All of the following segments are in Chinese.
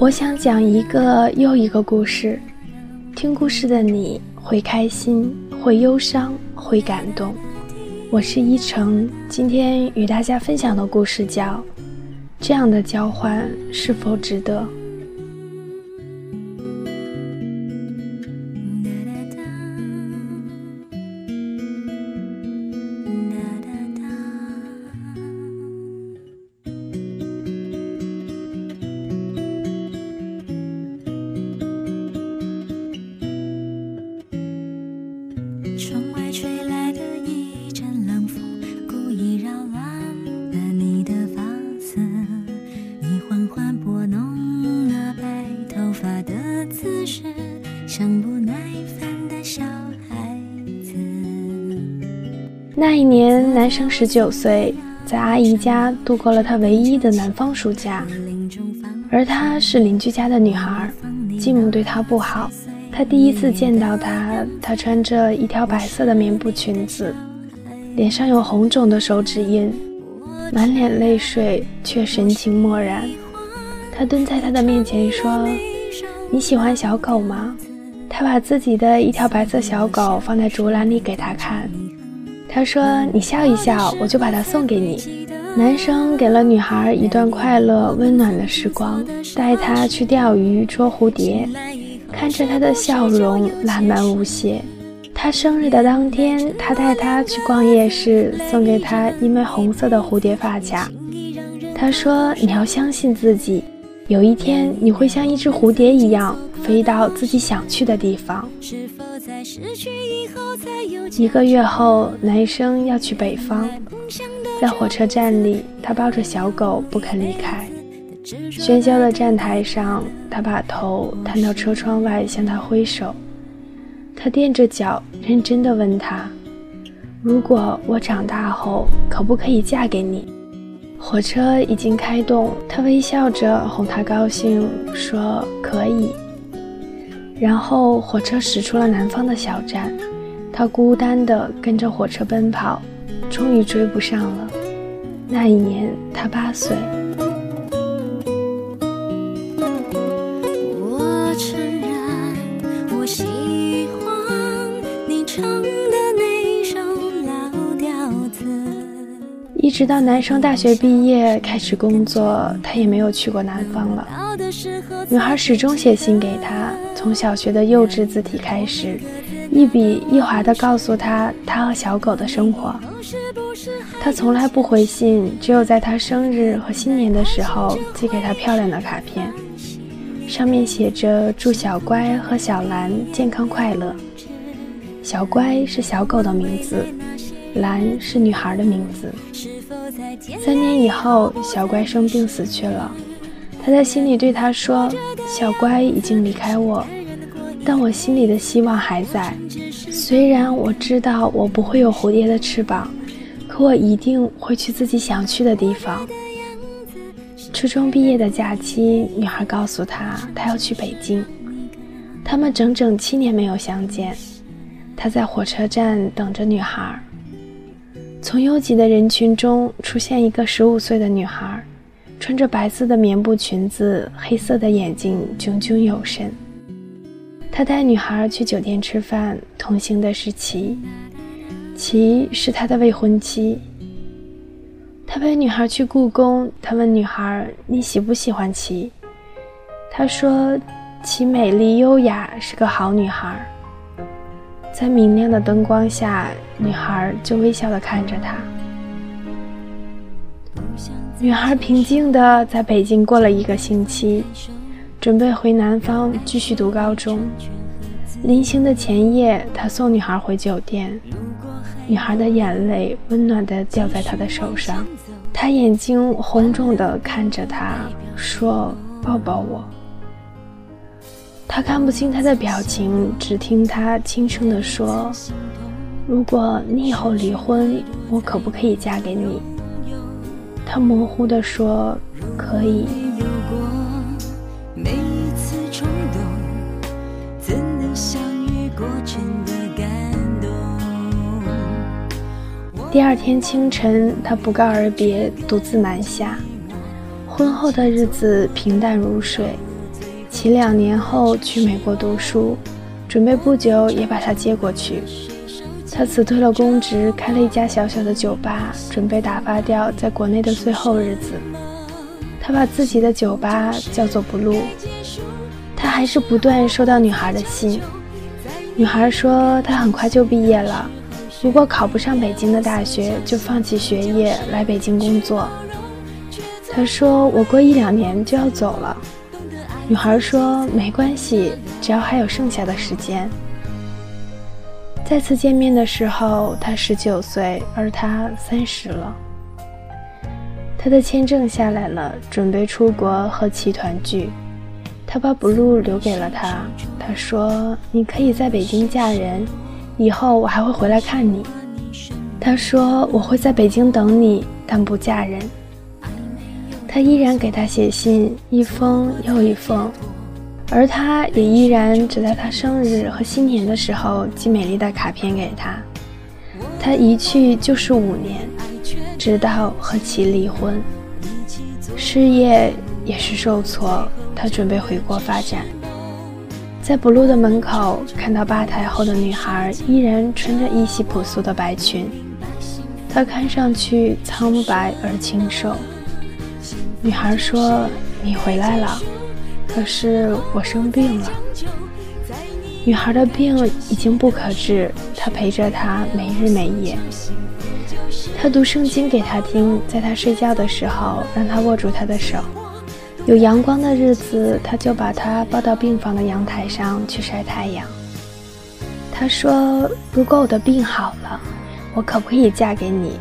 我想讲一个又一个故事，听故事的你会开心，会忧伤，会感动。我是依晨，今天与大家分享的故事叫《这样的交换是否值得》。生十九岁，在阿姨家度过了他唯一的南方暑假。而她是邻居家的女孩，继母对她不好。他第一次见到她，她穿着一条白色的棉布裙子，脸上有红肿的手指印，满脸泪水却神情漠然。他蹲在她的面前说：“你喜欢小狗吗？”他把自己的一条白色小狗放在竹篮里给她看。他说：“你笑一笑，我就把它送给你。”男生给了女孩一段快乐温暖的时光，带她去钓鱼、捉蝴蝶，看着她的笑容烂漫无邪。她生日的当天，他带她去逛夜市，送给她一枚红色的蝴蝶发卡。他说：“你要相信自己，有一天你会像一只蝴蝶一样，飞到自己想去的地方。”一个月后，男生要去北方，在火车站里，他抱着小狗不肯离开。喧嚣的站台上，他把头探到车窗外向他挥手。他踮着脚，认真地问他：“如果我长大后，可不可以嫁给你？”火车已经开动，他微笑着哄他高兴，说：“可以。”然后火车驶出了南方的小站，他孤单地跟着火车奔跑，终于追不上了。那一年他八岁。一直到男生大学毕业开始工作，他也没有去过南方了。女孩始终写信给他，从小学的幼稚字体开始，一笔一划地告诉他他和小狗的生活。他从来不回信，只有在他生日和新年的时候寄给他漂亮的卡片，上面写着祝小乖和小兰健康快乐。小乖是小狗的名字，兰是女孩的名字。三年以后，小乖生病死去了。他在心里对他说：“小乖已经离开我，但我心里的希望还在。虽然我知道我不会有蝴蝶的翅膀，可我一定会去自己想去的地方。”初中毕业的假期，女孩告诉他，她要去北京。他们整整七年没有相见。他在火车站等着女孩。从拥挤的人群中出现一个十五岁的女孩。穿着白色的棉布裙子，黑色的眼睛炯炯有神。他带女孩去酒店吃饭，同行的是齐，齐是他的未婚妻。他陪女孩去故宫，他问女孩：“你喜不喜欢齐？”他说：“齐美丽优雅，是个好女孩。”在明亮的灯光下，女孩就微笑地看着他。女孩平静地在北京过了一个星期，准备回南方继续读高中。临行的前夜，他送女孩回酒店，女孩的眼泪温暖地掉在他的手上，他眼睛红肿地看着他，说：“抱抱我。”他看不清他的表情，只听他轻声地说：“如果你以后离婚，我可不可以嫁给你？”他模糊地说：“可以。”第二天清晨，他不告而别，独自南下。婚后的日子平淡如水，其两年后去美国读书，准备不久也把他接过去。他辞退了公职，开了一家小小的酒吧，准备打发掉在国内的最后日子。他把自己的酒吧叫做 Blue。他还是不断收到女孩的信。女孩说她很快就毕业了，如果考不上北京的大学，就放弃学业来北京工作。他说我过一两年就要走了。女孩说没关系，只要还有剩下的时间。再次见面的时候，他十九岁，而他三十了。他的签证下来了，准备出国和其团聚。他把 blue 留给了他，他说：“你可以在北京嫁人，以后我还会回来看你。”他说：“我会在北京等你，但不嫁人。”他依然给他写信，一封又一封。而他也依然只在他生日和新年的时候寄美丽的卡片给他。他一去就是五年，直到和其离婚，事业也是受挫。他准备回国发展，在 blue 的门口看到吧台后的女孩依然穿着一袭朴素的白裙，她看上去苍白而清瘦。女孩说：“你回来了。”可是我生病了，女孩的病已经不可治。他陪着她没日没夜，他读圣经给她听，在她睡觉的时候让她握住他的手。有阳光的日子，他就把她抱到病房的阳台上去晒太阳。他说：“如果我的病好了，我可不可以嫁给你？”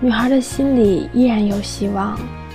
女孩的心里依然有希望。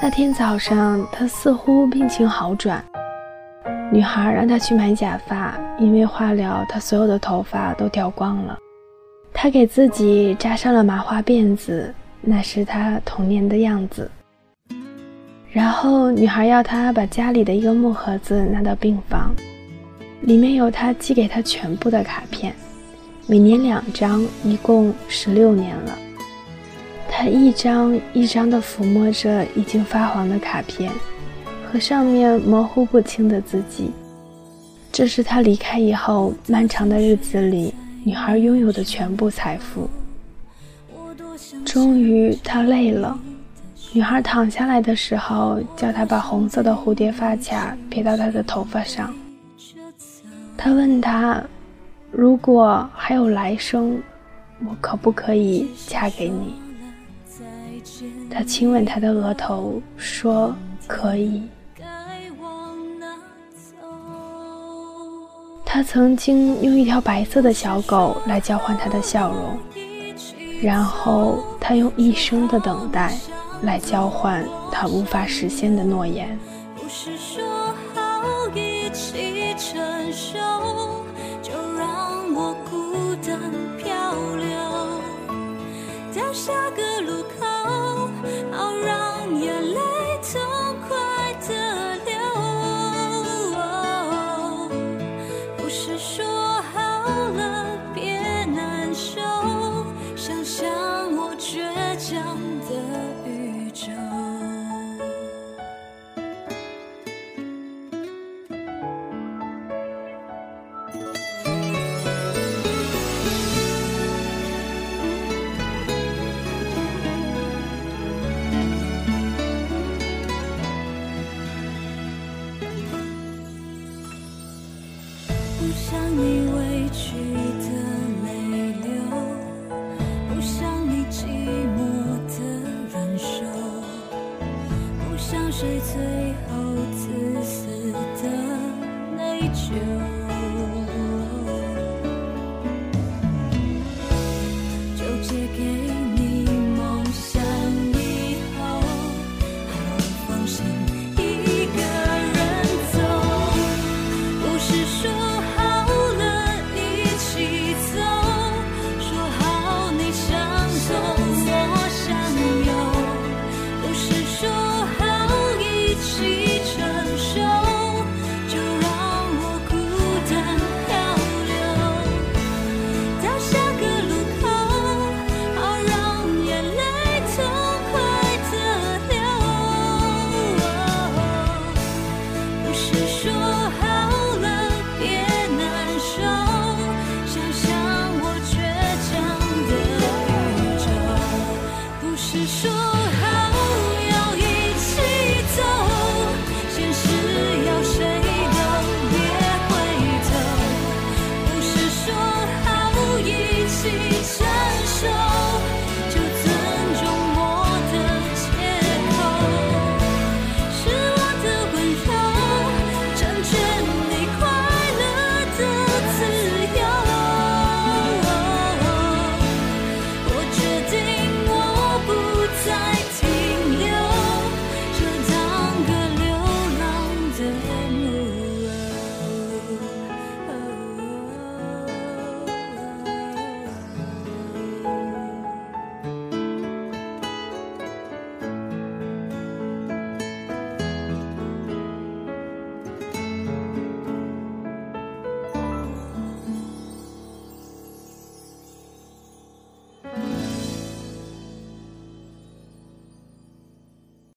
那天早上，他似乎病情好转。女孩让他去买假发，因为化疗，他所有的头发都掉光了。他给自己扎上了麻花辫子，那是他童年的样子。然后，女孩要他把家里的一个木盒子拿到病房，里面有他寄给她全部的卡片，每年两张，一共十六年了。他一张一张地抚摸着已经发黄的卡片，和上面模糊不清的字迹。这是他离开以后漫长的日子里，女孩拥有的全部财富。终于，他累了。女孩躺下来的时候，叫他把红色的蝴蝶发卡别到她的头发上。他问他：“如果还有来生，我可不可以嫁给你？”他亲吻她的额头，说：“可以。”他曾经用一条白色的小狗来交换他的笑容，然后他用一生的等待来交换他无法实现的诺言。不是说好一起承受，就让我孤单漂流，